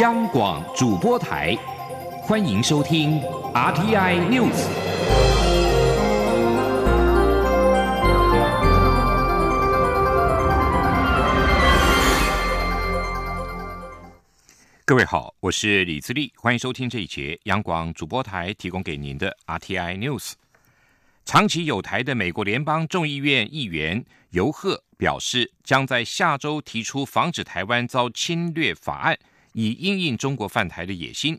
央广主播台，欢迎收听 RTI News。各位好，我是李自立，欢迎收听这一节央广主播台提供给您的 RTI News。长期有台的美国联邦众议院议员尤赫表示，将在下周提出防止台湾遭侵略法案，以应应中国犯台的野心。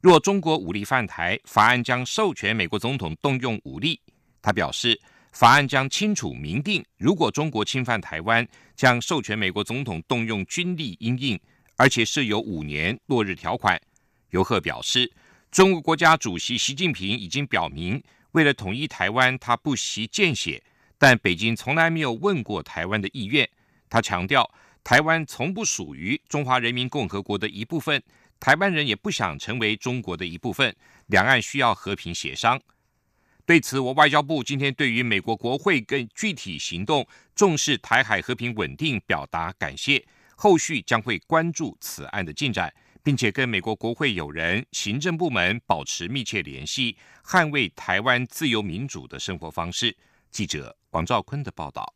若中国武力犯台，法案将授权美国总统动用武力。他表示，法案将清楚明定，如果中国侵犯台湾，将授权美国总统动用军力应应，而且设有五年落日条款。尤赫表示，中国国家主席习近平已经表明。为了统一台湾，他不惜见血，但北京从来没有问过台湾的意愿。他强调，台湾从不属于中华人民共和国的一部分，台湾人也不想成为中国的一部分。两岸需要和平协商。对此，我外交部今天对于美国国会跟具体行动重视台海和平稳定表达感谢，后续将会关注此案的进展。并且跟美国国会友人、行政部门保持密切联系，捍卫台湾自由民主的生活方式。记者王兆坤的报道。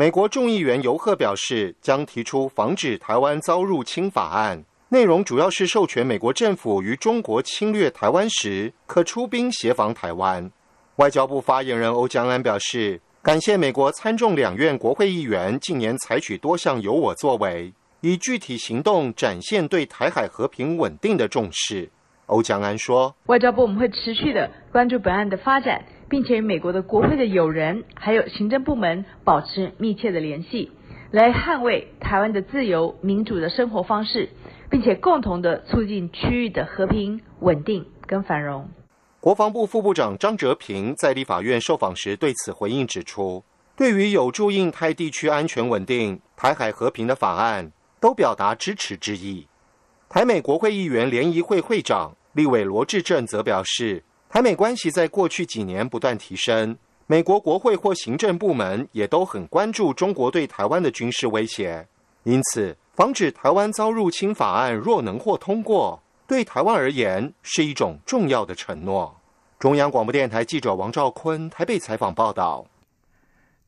美国众议员尤赫表示，将提出防止台湾遭入侵法案，内容主要是授权美国政府于中国侵略台湾时，可出兵协防台湾。外交部发言人欧江安表示，感谢美国参众两院国会议员近年采取多项有我作为。以具体行动展现对台海和平稳定的重视，欧江安说：“外交部我们会持续的关注本案的发展，并且与美国的国会的友人还有行政部门保持密切的联系，来捍卫台湾的自由民主的生活方式，并且共同的促进区域的和平稳定跟繁荣。”国防部副部长张哲平在立法院受访时对此回应指出：“对于有助印太地区安全稳定、台海和平的法案。”都表达支持之意。台美国会议员联谊会会长立委罗志正则表示，台美关系在过去几年不断提升，美国国会或行政部门也都很关注中国对台湾的军事威胁。因此，防止台湾遭入侵法案若能获通过，对台湾而言是一种重要的承诺。中央广播电台记者王兆坤台北采访报道。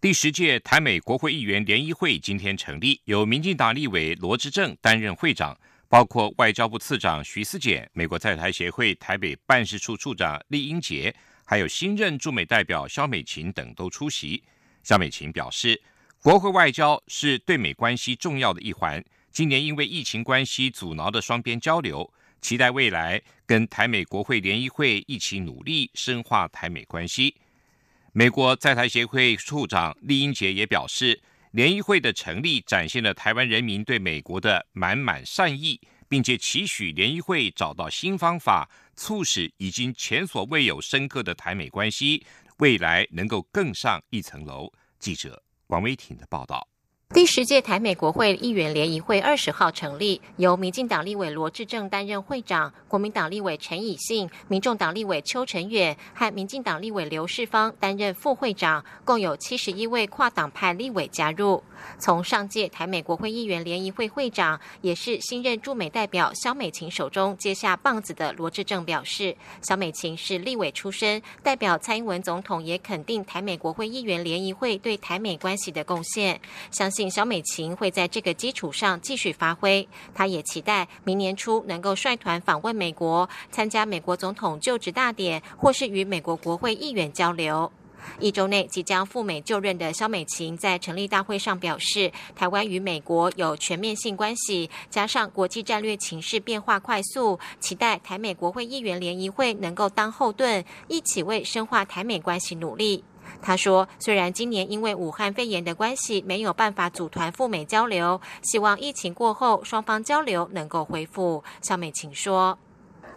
第十届台美国会议员联谊会今天成立，由民进党立委罗志正担任会长，包括外交部次长徐思俭、美国在台协会台北办事处处长厉英杰，还有新任驻美代表肖美琴等都出席。肖美琴表示，国会外交是对美关系重要的一环，今年因为疫情关系阻挠的双边交流，期待未来跟台美国会联谊会一起努力深化台美关系。美国在台协会处长厉英杰也表示，联谊会的成立展现了台湾人民对美国的满满善意，并且期许联谊会找到新方法，促使已经前所未有深刻的台美关系未来能够更上一层楼。记者王威挺的报道。第十届台美国会议员联谊会二十号成立，由民进党立委罗志正担任会长，国民党立委陈以信、民众党立委邱成远和民进党立委刘世芳担任副会长，共有七十一位跨党派立委加入。从上届台美国会议员联谊会会长，也是新任驻美代表肖美琴手中接下棒子的罗志正表示，肖美琴是立委出身，代表蔡英文总统也肯定台美国会议员联谊会对台美关系的贡献，相信。小美琴会在这个基础上继续发挥，她也期待明年初能够率团访问美国，参加美国总统就职大典，或是与美国国会议员交流。一周内即将赴美就任的肖美琴在成立大会上表示，台湾与美国有全面性关系，加上国际战略情势变化快速，期待台美国会议员联谊会能够当后盾，一起为深化台美关系努力。他说：“虽然今年因为武汉肺炎的关系没有办法组团赴美交流，希望疫情过后双方交流能够恢复。”小美琴说：“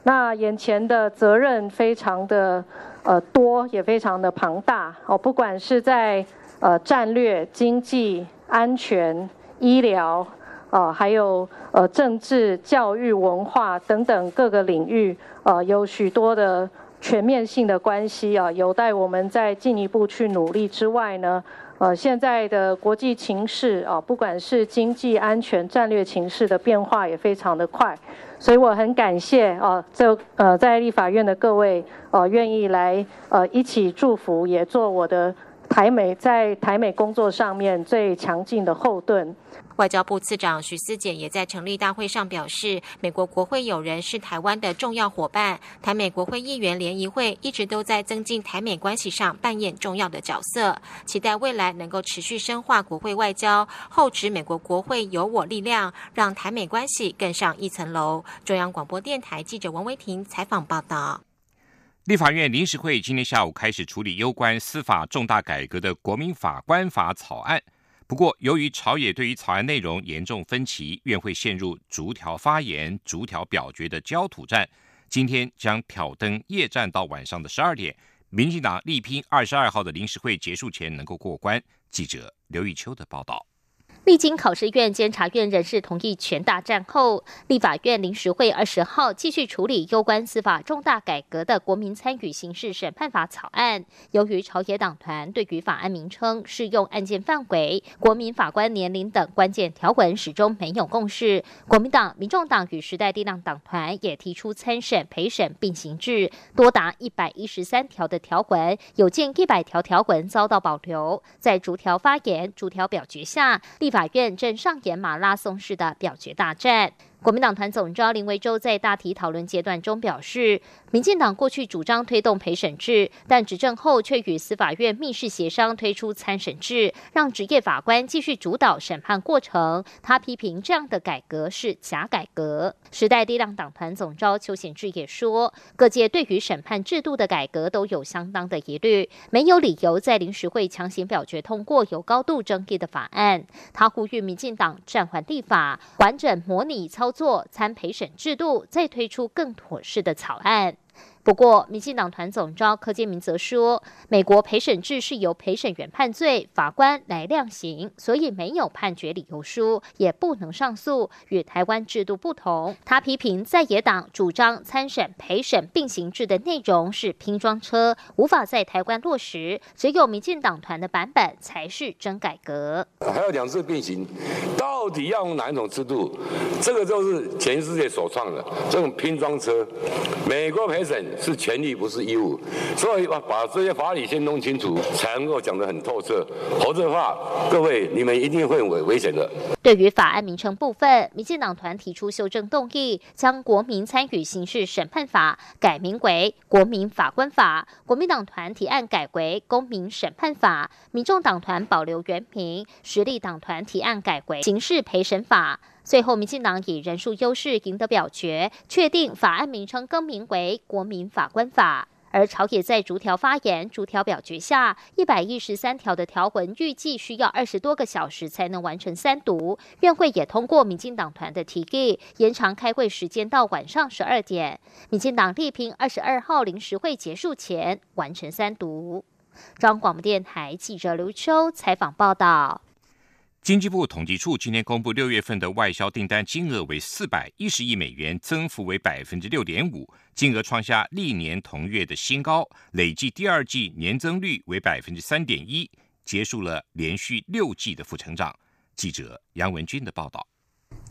那眼前的责任非常的呃多，也非常的庞大哦，不管是在呃战略、经济、安全、医疗，呃还有呃政治、教育、文化等等各个领域，呃有许多的。”全面性的关系啊，有待我们再进一步去努力之外呢，呃，现在的国际情势啊，不管是经济、安全、战略情势的变化也非常的快，所以我很感谢啊，这呃在立法院的各位呃愿意来呃一起祝福，也做我的台美在台美工作上面最强劲的后盾。外交部次长徐思俭也在成立大会上表示，美国国会友人是台湾的重要伙伴，台美国会议员联谊会一直都在增进台美关系上扮演重要的角色，期待未来能够持续深化国会外交，厚植美国国会有我力量，让台美关系更上一层楼。中央广播电台记者王维婷采访报道。立法院临时会今天下午开始处理有关司法重大改革的国民法官法草案。不过，由于朝野对于草案内容严重分歧，院会陷入逐条发言、逐条表决的焦土战。今天将挑灯夜战到晚上的十二点，民进党力拼二十二号的临时会结束前能够过关。记者刘玉秋的报道。历经考试院、监察院人事同意全大战后，立法院临时会二十号继续处理有关司法重大改革的国民参与刑事审判法草案。由于朝野党团对于法案名称、适用案件范围、国民法官年龄等关键条文始终没有共识，国民党、民众党与时代力量党团也提出参审陪审并行制，多达一百一十三条的条文，有近一百条条文遭到保留。在逐条发言、逐条表决下，立。法院正上演马拉松式的表决大战。国民党团总召林维洲在大体讨论阶段中表示，民进党过去主张推动陪审制，但执政后却与司法院密室协商推出参审制，让职业法官继续主导审判过程。他批评这样的改革是假改革。时代力量党团总召邱显志也说，各界对于审判制度的改革都有相当的疑虑，没有理由在临时会强行表决通过有高度争议的法案。他呼吁民进党暂缓立法，完整模拟操。做参陪审制度，再推出更妥适的草案。不过，民进党团总召柯建明则说，美国陪审制是由陪审员判罪，法官来量刑，所以没有判决理由书，也不能上诉，与台湾制度不同。他批评在野党主张参审陪审并行制的内容是拼装车，无法在台湾落实，只有民进党团的版本才是真改革。还有两次并行，到底要用哪一种制度？这个就是全世界首创的这种拼装车，美国陪审。是权利，不是义务，所以把把这些法理先弄清楚，才能够讲得很透彻。否则的话，各位你们一定会危危险的。对于法案名称部分，民进党团提出修正动议，将《国民参与刑事审判法》改名为《国民法官法》，国民党团提案改为《公民审判法》，民众党团保留原名，实力党团提案改为《刑事陪审法》。最后，民进党以人数优势赢得表决，确定法案名称更名为《国民法官法》。而朝野在逐条发言、逐条表决下，一百一十三条的条文预计需要二十多个小时才能完成三读。院会也通过民进党团的提议，延长开会时间到晚上十二点。民进党力拼二十二号临时会结束前完成三读。中央广播电台记者刘秋采访报道。经济部统计处今天公布，六月份的外销订单金额为四百一十亿美元，增幅为百分之六点五，金额创下历年同月的新高，累计第二季年增率为百分之三点一，结束了连续六季的负成长。记者杨文军的报道。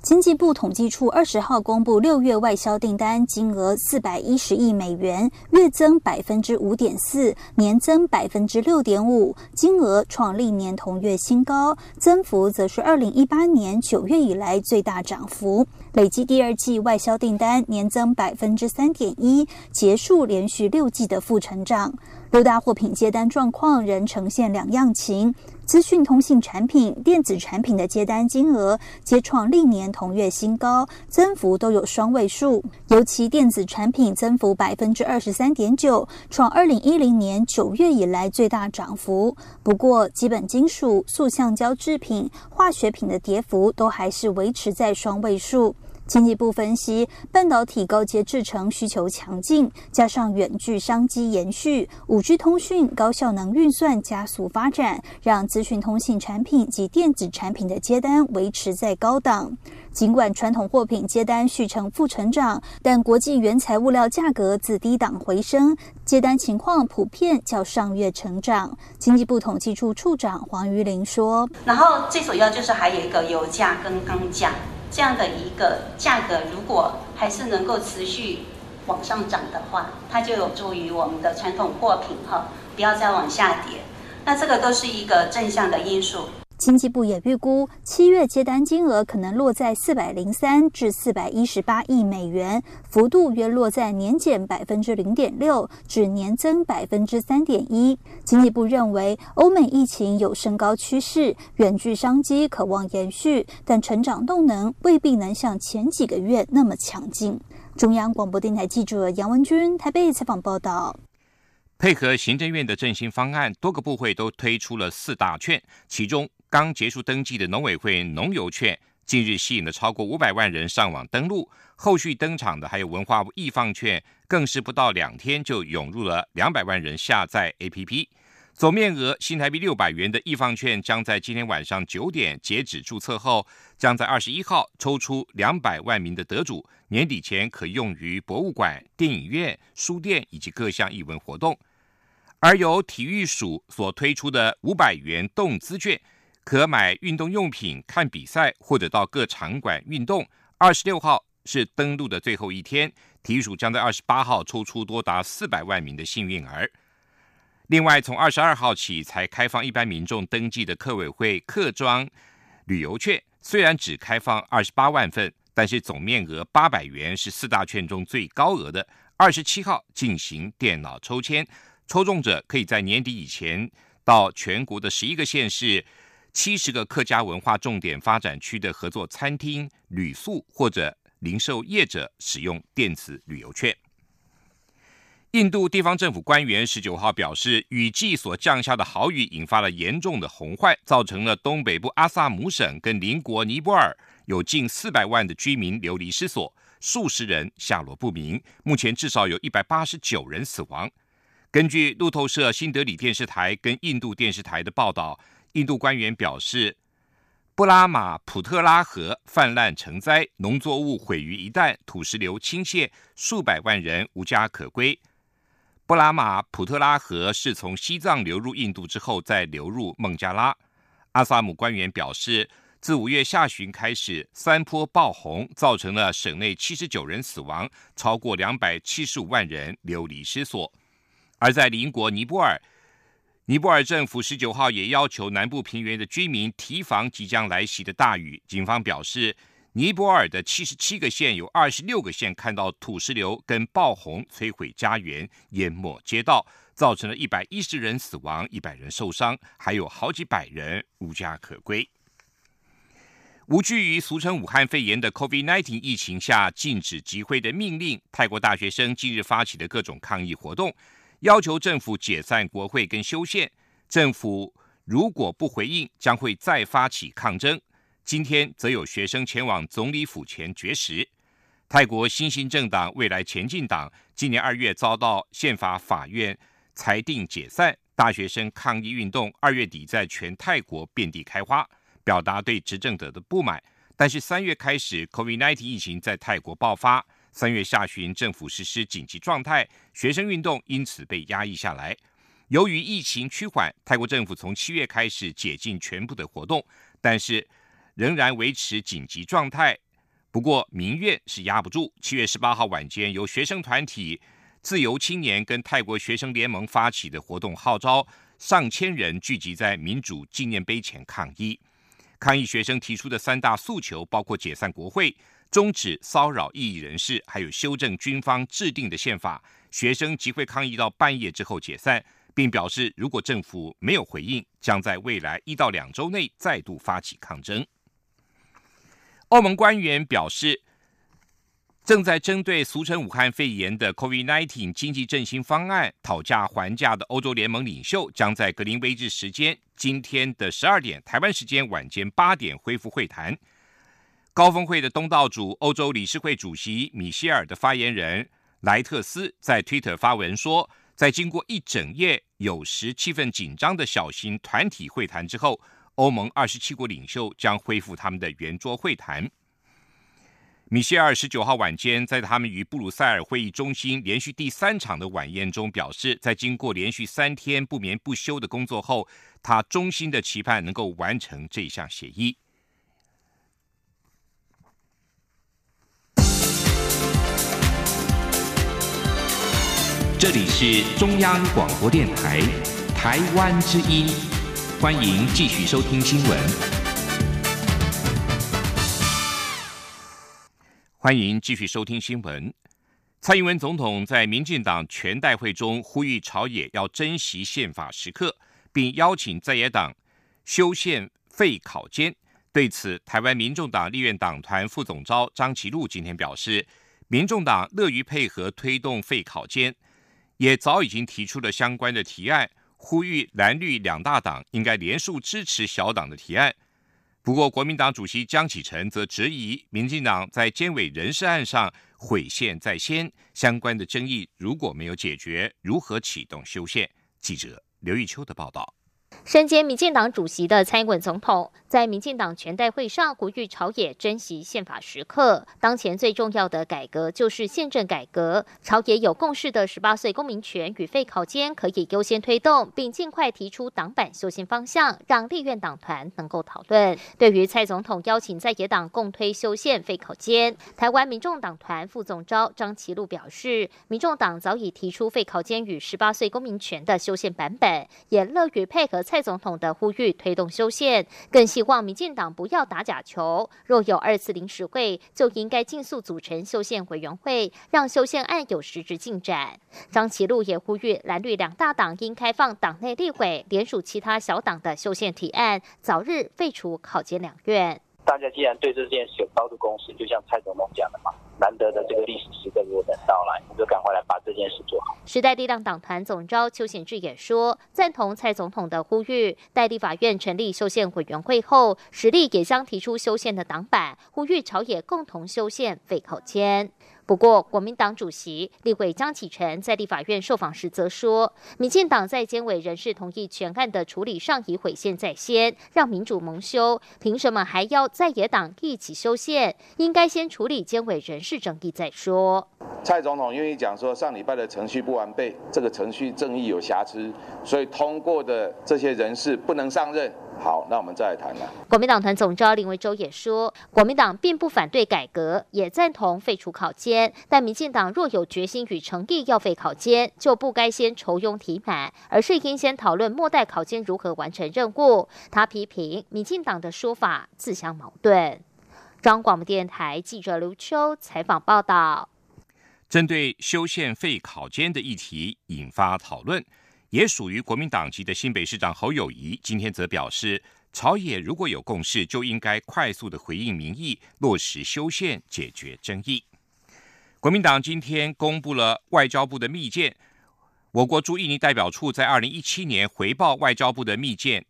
经济部统计处二十号公布六月外销订单金额四百一十亿美元，月增百分之五点四，年增百分之六点五，金额创历年同月新高，增幅则是二零一八年九月以来最大涨幅。累计第二季外销订单年增百分之三点一，结束连续六季的负成长。六大货品接单状况仍呈现两样情，资讯通信产品、电子产品的接单金额皆创历年同月新高，增幅都有双位数。尤其电子产品增幅百分之二十三点九，创二零一零年九月以来最大涨幅。不过，基本金属、塑橡胶制品、化学品的跌幅都还是维持在双位数。经济部分析，半导体高阶制程需求强劲，加上远距商机延续，五 G 通讯、高效能运算加速发展，让资讯通信产品及电子产品的接单维持在高档。尽管传统货品接单续成负成长，但国际原材物料价格自低档回升，接单情况普遍较上月成长。经济部统计处处长黄瑜玲说：“然后最主要就是还有一个油价跟钢价这样的一个价格，如果还是能够持续往上涨的话，它就有助于我们的传统货品哈不要再往下跌。那这个都是一个正向的因素。”经济部也预估，七月接单金额可能落在四百零三至四百一十八亿美元，幅度约落在年减百分之零点六至年增百分之三点一。经济部认为，欧美疫情有升高趋势，远距商机可望延续，但成长动能未必能像前几个月那么强劲。中央广播电台记者杨文君台北采访报道。配合行政院的振兴方案，多个部会都推出了四大券，其中。刚结束登记的农委会农游券，近日吸引了超过五百万人上网登录。后续登场的还有文化部易放券，更是不到两天就涌入了两百万人下载 APP。总面额新台币六百元的易放券，将在今天晚上九点截止注册后，将在二十一号抽出两百万名的得主，年底前可用于博物馆、电影院、书店以及各项艺文活动。而由体育署所推出的五百元动资券。可买运动用品、看比赛或者到各场馆运动。二十六号是登录的最后一天，体育署将在二十八号抽出多达四百万名的幸运儿。另外，从二十二号起才开放一般民众登记的客委会客庄旅游券，虽然只开放二十八万份，但是总面额八百元是四大券中最高额的。二十七号进行电脑抽签，抽中者可以在年底以前到全国的十一个县市。七十个客家文化重点发展区的合作餐厅、旅宿或者零售业者使用电子旅游券。印度地方政府官员十九号表示，雨季所降下的豪雨引发了严重的洪患，造成了东北部阿萨姆省跟邻国尼泊尔有近四百万的居民流离失所，数十人下落不明。目前至少有一百八十九人死亡。根据路透社新德里电视台跟印度电视台的报道。印度官员表示，布拉马普特拉河泛滥成灾，农作物毁于一旦，土石流倾泻，数百万人无家可归。布拉马普特拉河是从西藏流入印度之后，再流入孟加拉。阿萨姆官员表示，自五月下旬开始，山坡爆洪，造成了省内七十九人死亡，超过两百七十五万人流离失所。而在邻国尼泊尔。尼泊尔政府十九号也要求南部平原的居民提防即将来袭的大雨。警方表示，尼泊尔的七十七个县有二十六个县看到土石流跟暴洪摧毁家园、淹没街道，造成了一百一十人死亡、一百人受伤，还有好几百人无家可归。无惧于俗称武汉肺炎的 COVID-19 疫情下禁止集会的命令，泰国大学生近日发起的各种抗议活动。要求政府解散国会跟修宪，政府如果不回应，将会再发起抗争。今天则有学生前往总理府前绝食。泰国新兴政党未来前进党今年二月遭到宪法法院裁定解散，大学生抗议运动二月底在全泰国遍地开花，表达对执政者的不满。但是三月开始，COVID-19 疫情在泰国爆发。三月下旬，政府实施紧急状态，学生运动因此被压抑下来。由于疫情趋缓，泰国政府从七月开始解禁全部的活动，但是仍然维持紧急状态。不过民怨是压不住。七月十八号晚间，由学生团体自由青年跟泰国学生联盟发起的活动，号召上千人聚集在民主纪念碑前抗议。抗议学生提出的三大诉求包括解散国会。终止骚扰异议人士，还有修正军方制定的宪法。学生集会抗议到半夜之后解散，并表示如果政府没有回应，将在未来一到两周内再度发起抗争。澳门官员表示，正在针对俗称武汉肺炎的 COVID-19 经济振兴方案讨价还价的欧洲联盟领袖，将在格林威治时间今天的十二点（台湾时间晚间八点）恢复会谈。高峰会的东道主欧洲理事会主席米歇尔的发言人莱特斯在 Twitter 发文说，在经过一整夜有时气氛紧张的小型团体会谈之后，欧盟二十七国领袖将恢复他们的圆桌会谈。米歇尔十九号晚间在他们与布鲁塞尔会议中心连续第三场的晚宴中表示，在经过连续三天不眠不休的工作后，他衷心的期盼能够完成这项协议。这里是中央广播电台台湾之音，欢迎继续收听新闻。欢迎继续收听新闻。蔡英文总统在民进党全代会中呼吁朝野要珍惜宪法时刻，并邀请在野党修宪废考监。对此，台湾民众党立院党团副总召张其禄今天表示，民众党乐于配合推动废考监，也早已经提出了相关的提案，呼吁蓝绿两大党应该联署支持小党的提案。不过，国民党主席江启臣则质疑，民进党在监委人事案上毁宪在先，相关的争议如果没有解决，如何启动修宪？记者刘玉秋的报道。身兼民进党主席的蔡英文总统，在民进党全代会上呼吁朝野珍惜宪法时刻。当前最重要的改革就是宪政改革，朝野有共识的十八岁公民权与废考监可以优先推动，并尽快提出党版修宪方向，让立院党团能够讨论。对于蔡总统邀请在野党共推修宪废考监，台湾民众党团副总召张其禄表示，民众党早已提出废考监与十八岁公民权的修宪版本，也乐于配合。蔡总统的呼吁推动修宪，更希望民进党不要打假球。若有二次临时会，就应该尽速组成修宪委员会，让修宪案有实质进展。张其禄也呼吁蓝绿两大党应开放党内例会联署其他小党的修宪提案，早日废除考监两院。大家既然对这件事有高度共识，就像蔡总统讲的嘛。难得的这个历史时刻如果等到来，我们就赶快来把这件事做好。时代力量党团总召邱显志也说，赞同蔡总统的呼吁，代立法院成立修宪委员会后，实力也将提出修宪的党板，呼吁朝野共同修宪废口签。不过，国民党主席立委江启臣在立法院受访时则说，民进党在监委人事同意全案的处理上已毁宪在先，让民主蒙羞，凭什么还要在野党一起修宪？应该先处理监委人事争议再说。蔡总统愿意讲说，上礼拜的程序不完备，这个程序正义有瑕疵，所以通过的这些人事不能上任。好，那我们再来谈了。国民党团总召林维洲也说，国民党并不反对改革，也赞同废除考监，但民进党若有决心与诚意要废考监，就不该先筹庸提满，而是应先讨论末代考监如何完成任务。他批评民进党的说法自相矛盾。中央广播电台记者刘秋采访报道。针对修宪废考监的议题引发讨论。也属于国民党籍的新北市长侯友谊，今天则表示，朝野如果有共识，就应该快速的回应民意，落实修宪，解决争议。国民党今天公布了外交部的密件，我国驻印尼代表处在二零一七年回报外交部的密件，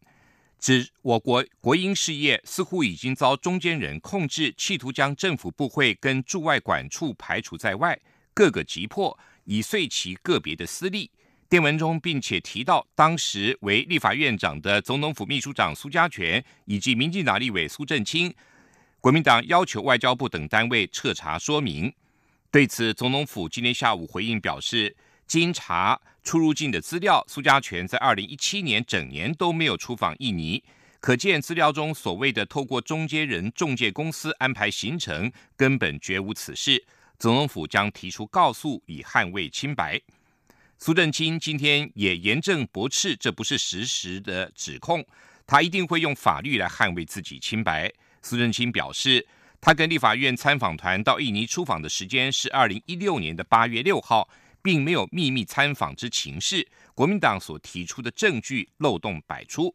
指我国国营事业似乎已经遭中间人控制，企图将政府部会跟驻外管处排除在外，各个急迫以遂其个别的私利。电文中，并且提到，当时为立法院长的总统府秘书长苏家全以及民进党立委苏正清，国民党要求外交部等单位彻查说明。对此，总统府今天下午回应表示，经查出入境的资料，苏家全在二零一七年整年都没有出访印尼，可见资料中所谓的透过中间人中介公司安排行程，根本绝无此事。总统府将提出告诉，以捍卫清白。苏正清今天也严正驳斥，这不是实时的指控，他一定会用法律来捍卫自己清白。苏正清表示，他跟立法院参访团到印尼出访的时间是二零一六年的八月六号，并没有秘密参访之情事。国民党所提出的证据漏洞百出，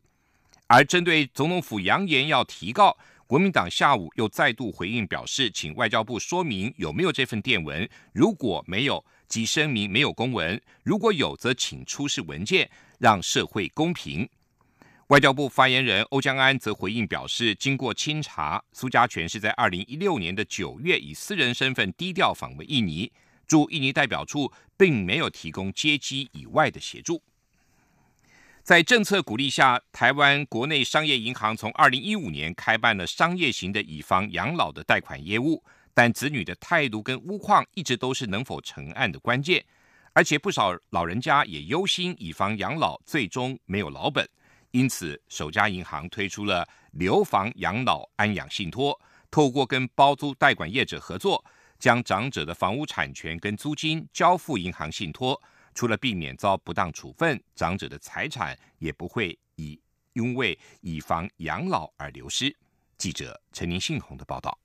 而针对总统府扬言要提告，国民党下午又再度回应表示，请外交部说明有没有这份电文，如果没有。即声明没有公文，如果有，则请出示文件，让社会公平。外交部发言人欧江安则回应表示，经过清查，苏家全是在二零一六年的九月以私人身份低调访问印尼，驻印尼代表处并没有提供接机以外的协助。在政策鼓励下，台湾国内商业银行从二零一五年开办了商业型的以房养老的贷款业务，但子女的态度跟屋况一直都是能否成案的关键，而且不少老人家也忧心以房养老最终没有老本。因此，首家银行推出了留房养老安养信托，透过跟包租代管业者合作，将长者的房屋产权跟租金交付银行信托。除了避免遭不当处分，长者的财产也不会以因为以房养老而流失。记者陈宁信宏的报道。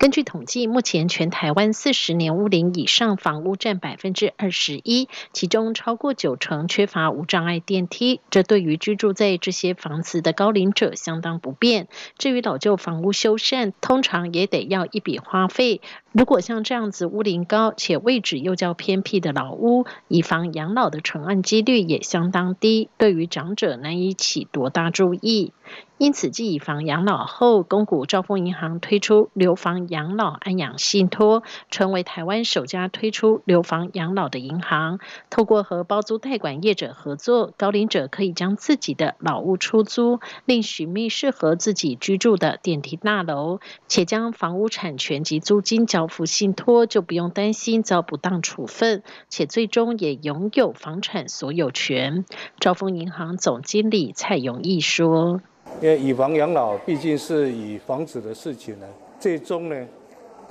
根据统计，目前全台湾四十年屋龄以上房屋占百分之二十一，其中超过九成缺乏无障碍电梯，这对于居住在这些房子的高龄者相当不便。至于老旧房屋修缮，通常也得要一笔花费。如果像这样子屋龄高且位置又较偏僻的老屋，以房养老的成案几率也相当低，对于长者难以起多大注意。因此，继以房养老后，公股兆丰银行推出留房养老安养信托，成为台湾首家推出留房养老的银行。透过和包租代管业者合作，高龄者可以将自己的老屋出租，另寻觅适合自己居住的电梯大楼，且将房屋产权及租金交付信托，就不用担心遭不当处分，且最终也拥有房产所有权。兆丰银行总经理蔡永义说。因为以房养老毕竟是以房子的事情呢，最终呢，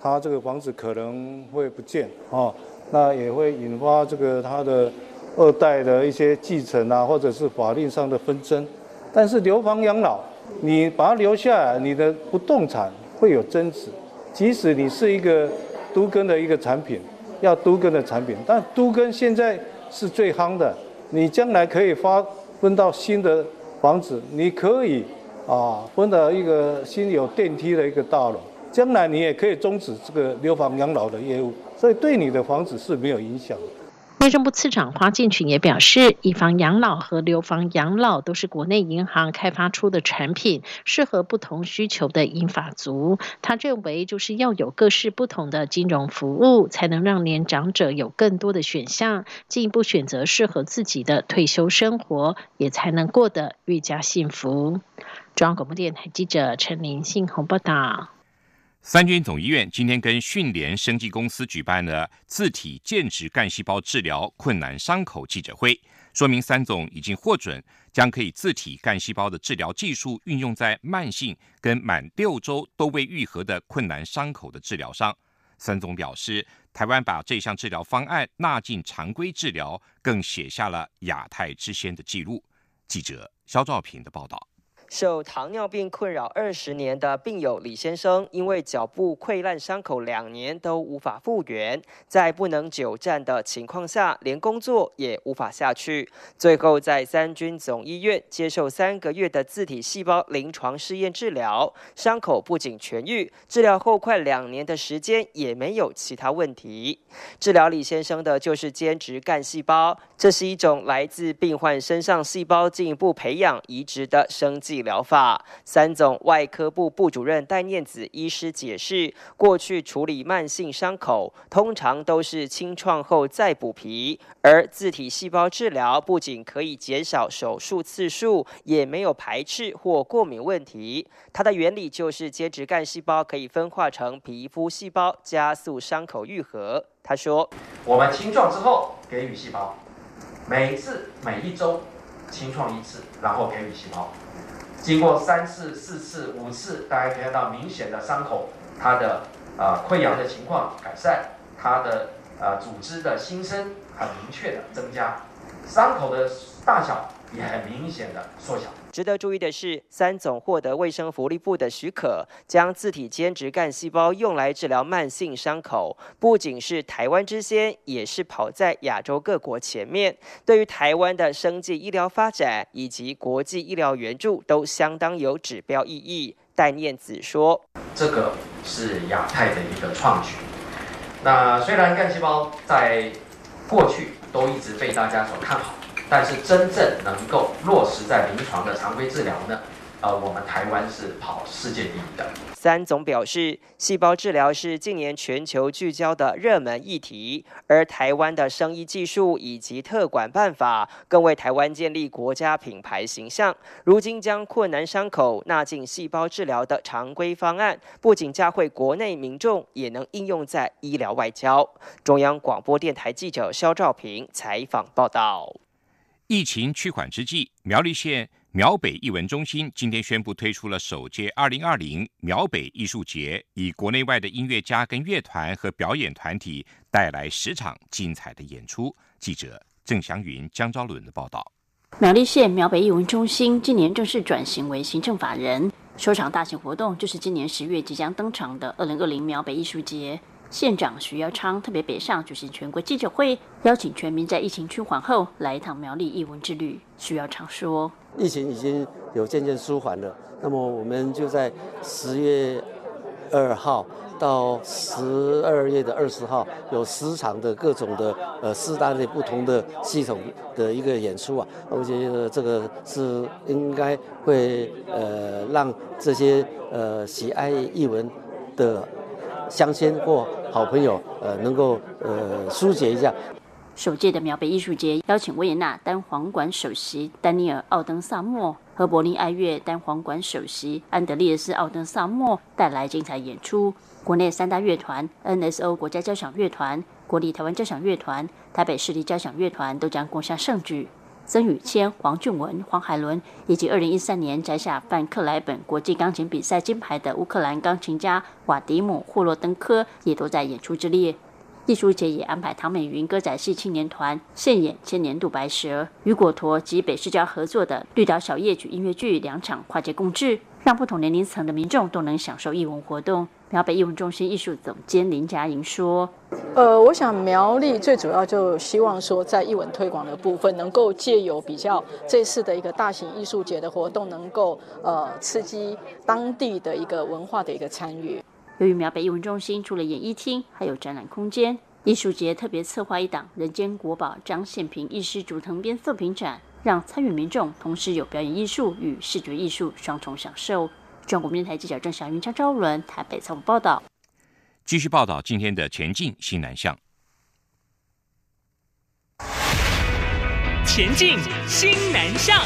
他这个房子可能会不见哦，那也会引发这个他的二代的一些继承啊，或者是法律上的纷争。但是留房养老，你把它留下来，你的不动产会有增值，即使你是一个都根的一个产品，要都根的产品，但都根现在是最夯的，你将来可以发分到新的房子，你可以。啊，分到一个新有电梯的一个大楼，将来你也可以终止这个留房养老的业务，所以对你的房子是没有影响。内政部次长花建群也表示，以房养老和留房养老都是国内银行开发出的产品，适合不同需求的银发族。他认为，就是要有各式不同的金融服务，才能让年长者有更多的选项，进一步选择适合自己的退休生活，也才能过得愈加幸福。中央广播电台记者陈林信宏报道：三军总医院今天跟训联生技公司举办了自体间质干细胞治疗困难伤口记者会，说明三总已经获准将可以自体干细胞的治疗技术运用在慢性跟满六周都未愈合的困难伤口的治疗上。三总表示，台湾把这项治疗方案纳进常规治疗，更写下了亚太之先的记录。记者肖兆平的报道。受糖尿病困扰二十年的病友李先生，因为脚部溃烂伤口两年都无法复原，在不能久站的情况下，连工作也无法下去。最后在三军总医院接受三个月的自体细胞临床试验治疗，伤口不仅痊愈，治疗后快两年的时间也没有其他问题。治疗李先生的就是间质干细胞，这是一种来自病患身上细胞进一步培养移植的生技。疗法三总外科部部主任戴念子医师解释，过去处理慢性伤口通常都是清创后再补皮，而自体细胞治疗不仅可以减少手术次数，也没有排斥或过敏问题。它的原理就是间质干细胞可以分化成皮肤细胞，加速伤口愈合。他说：“我们清创之后给予细胞，每次每一周清创一次，然后给予细胞。”经过三次、四次、五次，大家可以看到明显的伤口，它的啊溃疡的情况改善，它的啊组织的新生很明确的增加，伤口的大小也很明显的缩小。值得注意的是，三总获得卫生福利部的许可，将自体间质干细胞用来治疗慢性伤口，不仅是台湾之先，也是跑在亚洲各国前面。对于台湾的生计医疗发展以及国际医疗援助，都相当有指标意义。戴念子说：“这个是亚太的一个创举。那虽然干细胞在过去都一直被大家所看好。”但是真正能够落实在临床的常规治疗呢？呃，我们台湾是跑世界第一的。三总表示，细胞治疗是近年全球聚焦的热门议题，而台湾的生医技术以及特管办法，更为台湾建立国家品牌形象。如今将困难伤口纳进细胞治疗的常规方案，不仅教会国内民众，也能应用在医疗外交。中央广播电台记者肖兆平采访报道。疫情趋缓之际，苗栗县。苗北艺文中心今天宣布推出了首届二零二零苗北艺术节，以国内外的音乐家跟乐团和表演团体带来十场精彩的演出。记者郑祥云、江昭伦的报道。苗栗县苗北艺文中心今年正式转型为行政法人，首场大型活动就是今年十月即将登场的二零二零苗北艺术节。县长徐耀昌特别北上举行全国记者会，邀请全民在疫情趋缓后来一趟苗栗艺文之旅。徐耀昌说：“疫情已经有渐渐舒缓了，那么我们就在十月二号到十二月的二十号，有十场的各种的呃四大类不同的系统的一个演出啊。我觉得这个是应该会呃让这些呃喜爱艺文的乡亲或好朋友，呃，能够呃疏解一下。首届的苗北艺术节邀请维也纳单簧管首席丹尼尔·奥登萨默和柏林爱乐单簧管首席安德烈斯·奥登萨默带来精彩演出。国内三大乐团 NSO 国家交响乐团、国立台湾交响乐团、台北市立交响乐团都将共襄盛举。曾宇谦、黄俊文、黄海伦以及2013年摘下范克莱本国际钢琴比赛金牌的乌克兰钢琴家瓦迪姆·霍洛登科也都在演出之列。艺术节也安排唐美云歌仔戏青年团现演《千年度白蛇》，与果陀及北市交合作的绿岛小夜曲音乐剧两场跨界共制，让不同年龄层的民众都能享受艺文活动。苗北艺文中心艺术总监林佳莹说：“呃，我想苗栗最主要就希望说，在艺文推广的部分，能够借由比较这次的一个大型艺术节的活动，能够呃刺激当地的一个文化的一个参与。由于苗北艺文中心除了演艺厅，还有展览空间，艺术节特别策划一档《人间国宝》张献平艺师竹藤编作品展，让参与民众同时有表演艺术与视觉艺术双重享受。”中国电台记者郑祥云、张昭伦台北采访报道。继续报道今天的前进新南向。前进新南向。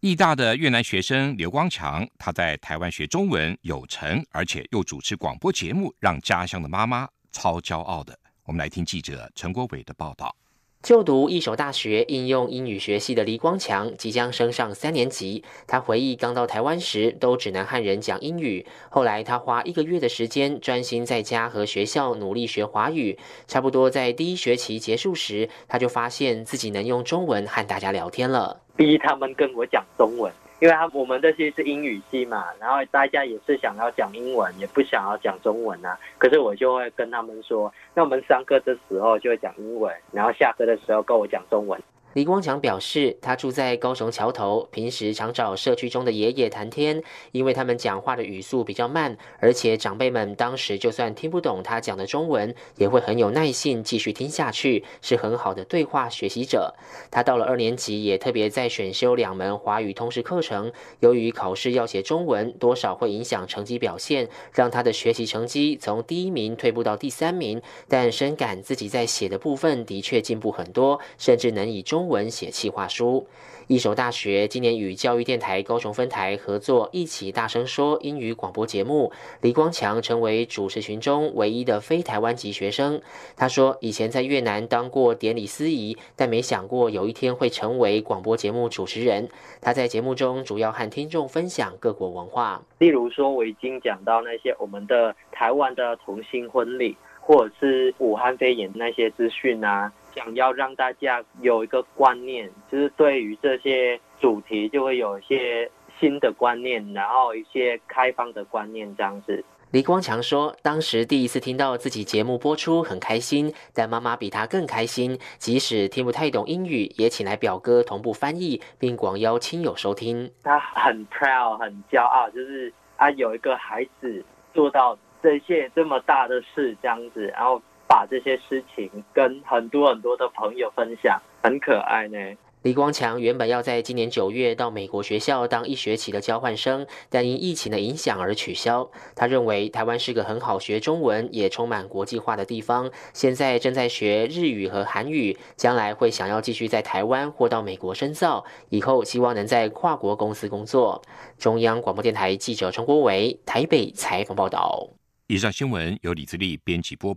义大的越南学生刘光强，他在台湾学中文有成，而且又主持广播节目，让家乡的妈妈。超骄傲的，我们来听记者陈国伟的报道。就读一所大学应用英语学系的黎光强即将升上三年级。他回忆刚到台湾时都只能和人讲英语，后来他花一个月的时间专心在家和学校努力学华语。差不多在第一学期结束时，他就发现自己能用中文和大家聊天了。逼他们跟我讲中文。因为他我们这些是英语系嘛，然后大家也是想要讲英文，也不想要讲中文啊。可是我就会跟他们说，那我们上课的时候就会讲英文，然后下课的时候跟我讲中文。李光强表示，他住在高雄桥头，平时常找社区中的爷爷谈天，因为他们讲话的语速比较慢，而且长辈们当时就算听不懂他讲的中文，也会很有耐心继续听下去，是很好的对话学习者。他到了二年级，也特别在选修两门华语通识课程，由于考试要写中文，多少会影响成绩表现，让他的学习成绩从第一名退步到第三名，但深感自己在写的部分的确进步很多，甚至能以中。文写企划书。一所大学今年与教育电台高雄分台合作，一起大声说英语广播节目。李光强成为主持群中唯一的非台湾籍学生。他说，以前在越南当过典礼司仪，但没想过有一天会成为广播节目主持人。他在节目中主要和听众分享各国文化，例如说，我已经讲到那些我们的台湾的同性婚礼，或者是武汉肺炎那些资讯啊。想要让大家有一个观念，就是对于这些主题就会有一些新的观念，然后一些开放的观念这样子。李光强说：“当时第一次听到自己节目播出，很开心，但妈妈比他更开心。即使听不太懂英语，也请来表哥同步翻译，并广邀亲友收听。他很 proud，很骄傲，就是啊，有一个孩子做到这些这么大的事，这样子，然后把这些事情跟很多很多的朋友分享，很可爱呢。”李光强原本要在今年九月到美国学校当一学期的交换生，但因疫情的影响而取消。他认为台湾是个很好学中文，也充满国际化的地方。现在正在学日语和韩语，将来会想要继续在台湾或到美国深造，以后希望能在跨国公司工作。中央广播电台记者陈国伟台北采访报道。以上新闻由李自力编辑播报。